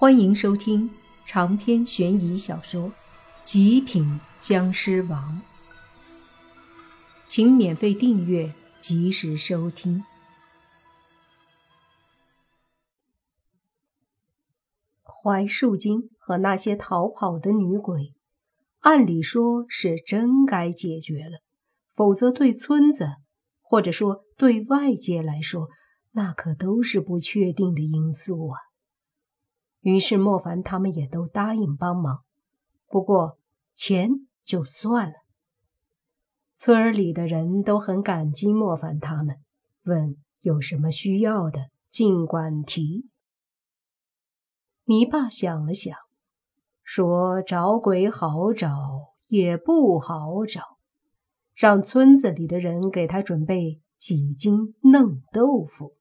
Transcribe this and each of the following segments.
欢迎收听长篇悬疑小说《极品僵尸王》，请免费订阅，及时收听。槐树精和那些逃跑的女鬼，按理说是真该解决了，否则对村子，或者说对外界来说，那可都是不确定的因素啊。于是莫凡他们也都答应帮忙，不过钱就算了。村里的人都很感激莫凡他们，问有什么需要的尽管提。泥巴想了想，说：“找鬼好找，也不好找，让村子里的人给他准备几斤嫩豆腐。”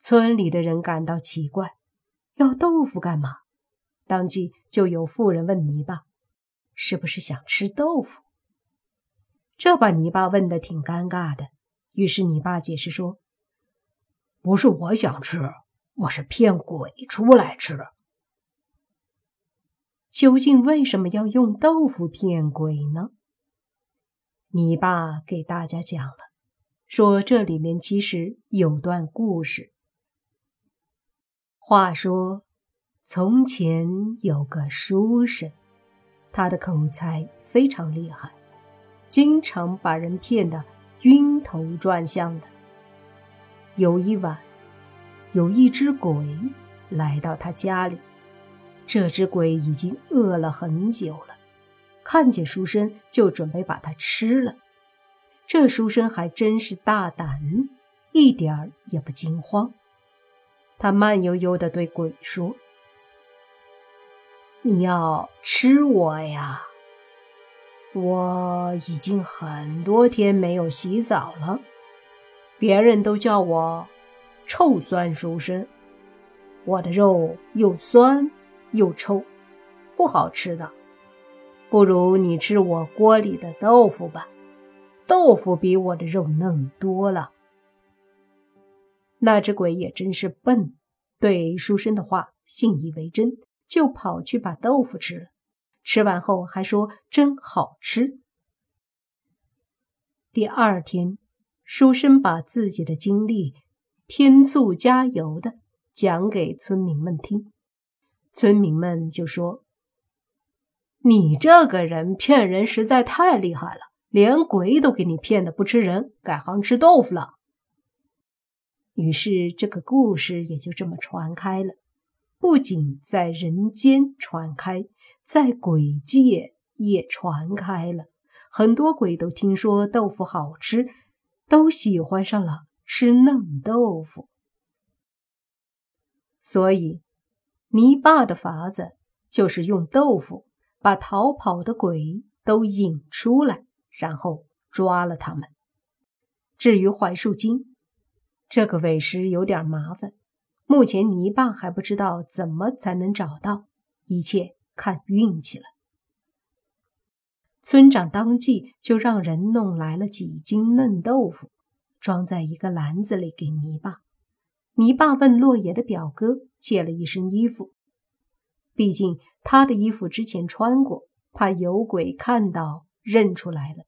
村里的人感到奇怪。要豆腐干嘛？当即就有妇人问泥巴：“是不是想吃豆腐？”这把泥巴问的挺尴尬的。于是泥巴解释说：“不是我想吃，我是骗鬼出来吃。”究竟为什么要用豆腐骗鬼呢？泥巴给大家讲了，说这里面其实有段故事。话说，从前有个书生，他的口才非常厉害，经常把人骗得晕头转向的。有一晚，有一只鬼来到他家里，这只鬼已经饿了很久了，看见书生就准备把他吃了。这书生还真是大胆，一点儿也不惊慌。他慢悠悠地对鬼说：“你要吃我呀？我已经很多天没有洗澡了，别人都叫我臭酸书生。我的肉又酸又臭，不好吃的。不如你吃我锅里的豆腐吧，豆腐比我的肉嫩多了。”那只鬼也真是笨，对书生的话信以为真，就跑去把豆腐吃了。吃完后还说真好吃。第二天，书生把自己的经历添醋加油的讲给村民们听，村民们就说：“你这个人骗人实在太厉害了，连鬼都给你骗的不吃人，改行吃豆腐了。”于是，这个故事也就这么传开了。不仅在人间传开，在鬼界也传开了。很多鬼都听说豆腐好吃，都喜欢上了吃嫩豆腐。所以，泥巴的法子就是用豆腐把逃跑的鬼都引出来，然后抓了他们。至于槐树精，这个委实有点麻烦，目前泥巴还不知道怎么才能找到，一切看运气了。村长当即就让人弄来了几斤嫩豆腐，装在一个篮子里给泥巴。泥巴问洛爷的表哥借了一身衣服，毕竟他的衣服之前穿过，怕有鬼看到认出来了。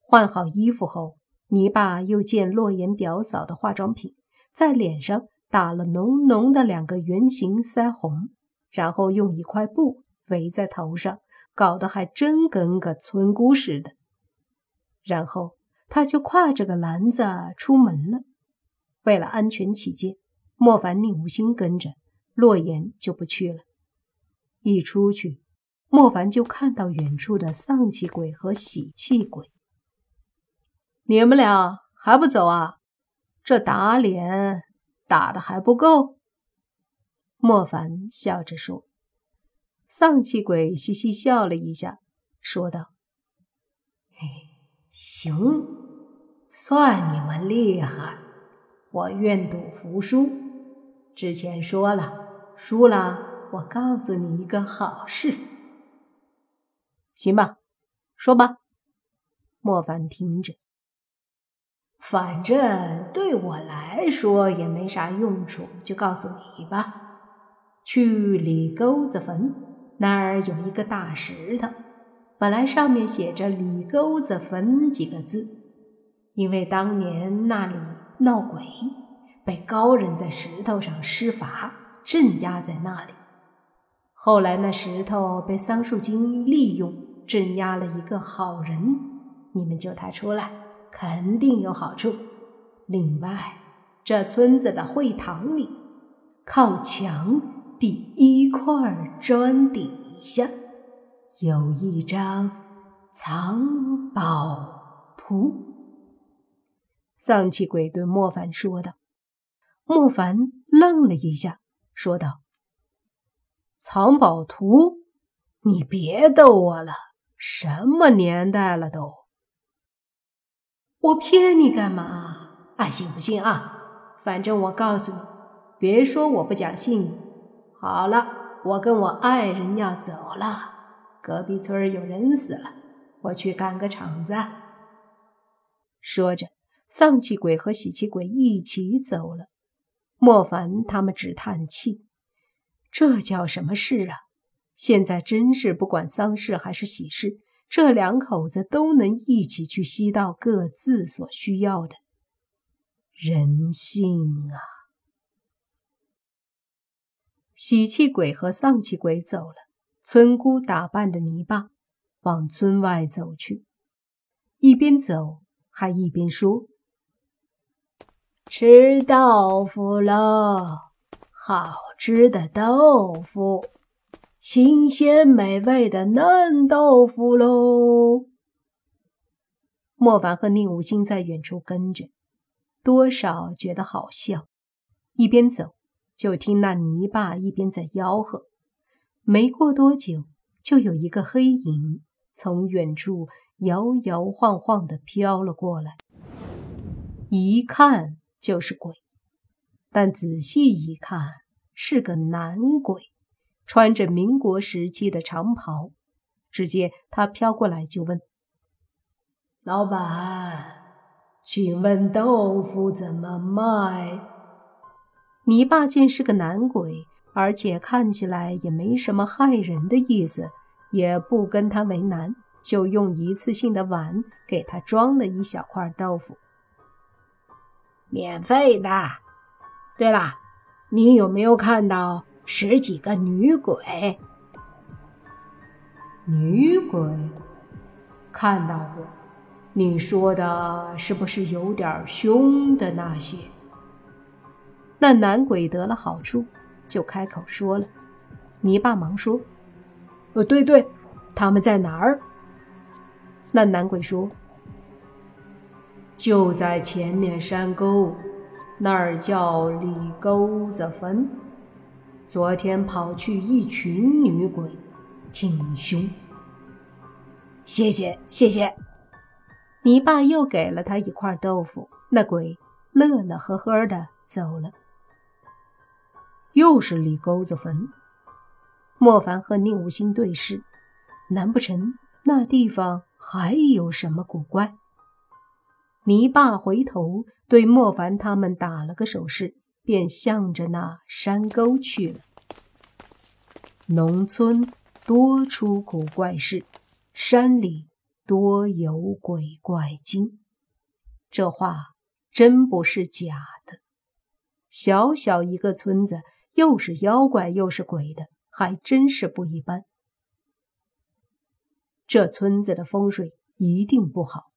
换好衣服后。泥巴又见洛言表嫂的化妆品，在脸上打了浓浓的两个圆形腮红，然后用一块布围在头上，搞得还真跟个村姑似的。然后他就挎着个篮子出门了。为了安全起见，莫凡、宁无心跟着，洛言就不去了。一出去，莫凡就看到远处的丧气鬼和喜气鬼。你们俩还不走啊？这打脸打的还不够。莫凡笑着说。丧气鬼嘻嘻笑了一下，说道：“嘿，行，算你们厉害，我愿赌服输。之前说了，输了我告诉你一个好事。行吧，说吧。”莫凡听着。反正对我来说也没啥用处，就告诉你吧。去李沟子坟，那儿有一个大石头，本来上面写着‘李沟子坟’几个字，因为当年那里闹鬼，被高人在石头上施法镇压在那里。后来那石头被桑树精利用，镇压了一个好人，你们救他出来，肯定有好处。另外，这村子的会堂里，靠墙。”第一块砖底下有一张藏宝图。丧气鬼对莫凡说道。莫凡愣了一下，说道：“藏宝图？你别逗我了，什么年代了都？我骗你干嘛？爱信不信啊？反正我告诉你，别说我不讲信用。”好了，我跟我爱人要走了。隔壁村有人死了，我去赶个场子。说着，丧气鬼和喜气鬼一起走了。莫凡他们只叹气：这叫什么事啊？现在真是不管丧事还是喜事，这两口子都能一起去吸到各自所需要的人性啊！喜气鬼和丧气鬼走了，村姑打扮的泥巴往村外走去，一边走还一边说：“吃豆腐喽，好吃的豆腐，新鲜美味的嫩豆腐喽。”莫凡和宁无心在远处跟着，多少觉得好笑，一边走。就听那泥巴一边在吆喝，没过多久，就有一个黑影从远处摇摇晃晃的飘了过来，一看就是鬼，但仔细一看是个男鬼，穿着民国时期的长袍。只见他飘过来就问：“老板，请问豆腐怎么卖？”泥巴见是个男鬼，而且看起来也没什么害人的意思，也不跟他为难，就用一次性的碗给他装了一小块豆腐，免费的。对了，你有没有看到十几个女鬼？女鬼看到过。你说的是不是有点凶的那些？那男鬼得了好处，就开口说了。泥巴忙说：“呃，对对，他们在哪儿？”那男鬼说：“就在前面山沟，那儿叫李沟子坟。昨天跑去一群女鬼，挺凶。”谢谢谢谢。泥爸又给了他一块豆腐，那鬼乐乐呵呵的走了。又是李沟子坟。莫凡和宁武星对视，难不成那地方还有什么古怪？泥爸回头对莫凡他们打了个手势，便向着那山沟去了。农村多出古怪事，山里多有鬼怪精。这话真不是假的。小小一个村子。又是妖怪又是鬼的，还真是不一般。这村子的风水一定不好。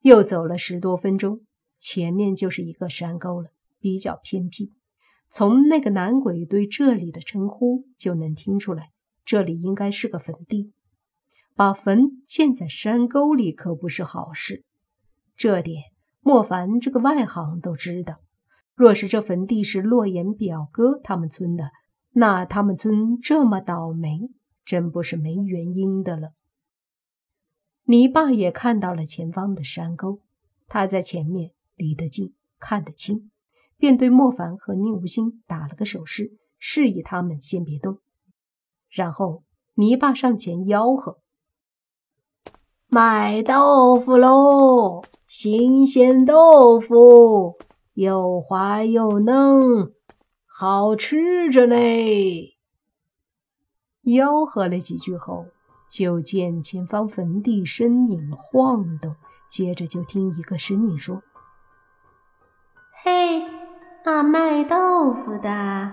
又走了十多分钟，前面就是一个山沟了，比较偏僻。从那个男鬼对这里的称呼就能听出来，这里应该是个坟地。把坟建在山沟里可不是好事，这点莫凡这个外行都知道。若是这坟地是洛言表哥他们村的，那他们村这么倒霉，真不是没原因的了。你爸也看到了前方的山沟，他在前面离得近，看得清，便对莫凡和宁无心打了个手势，示意他们先别动。然后泥巴上前吆喝：“卖豆腐喽，新鲜豆腐！”又滑又嫩，好吃着嘞！吆喝了几句后，就见前方坟地身影晃动，接着就听一个声音说：“嘿，那卖豆腐的，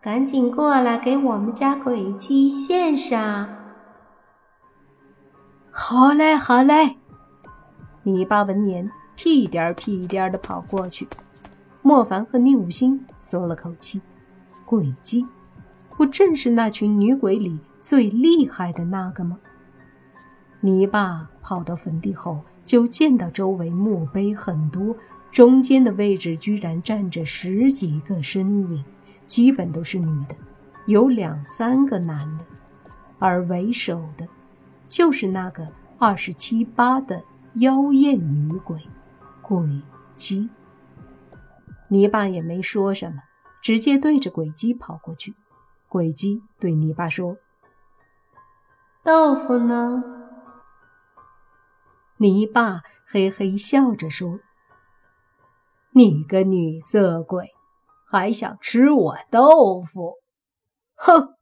赶紧过来给我们家鬼鸡献上！”好嘞，好嘞！泥巴闻言，屁颠儿屁颠儿的跑过去。莫凡和宁武星松了口气，鬼姬，不正是那群女鬼里最厉害的那个吗？泥巴跑到坟地后，就见到周围墓碑很多，中间的位置居然站着十几个身影，基本都是女的，有两三个男的，而为首的，就是那个二十七八的妖艳女鬼，鬼姬。泥巴也没说什么，直接对着鬼姬跑过去。鬼姬对泥巴说：“豆腐呢？”泥巴嘿嘿笑着说：“你个女色鬼，还想吃我豆腐？哼！”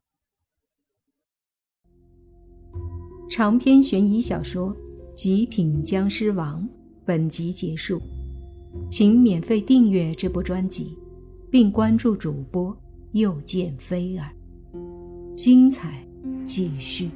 长篇悬疑小说《极品僵尸王》本集结束。请免费订阅这部专辑，并关注主播又见菲儿，精彩继续。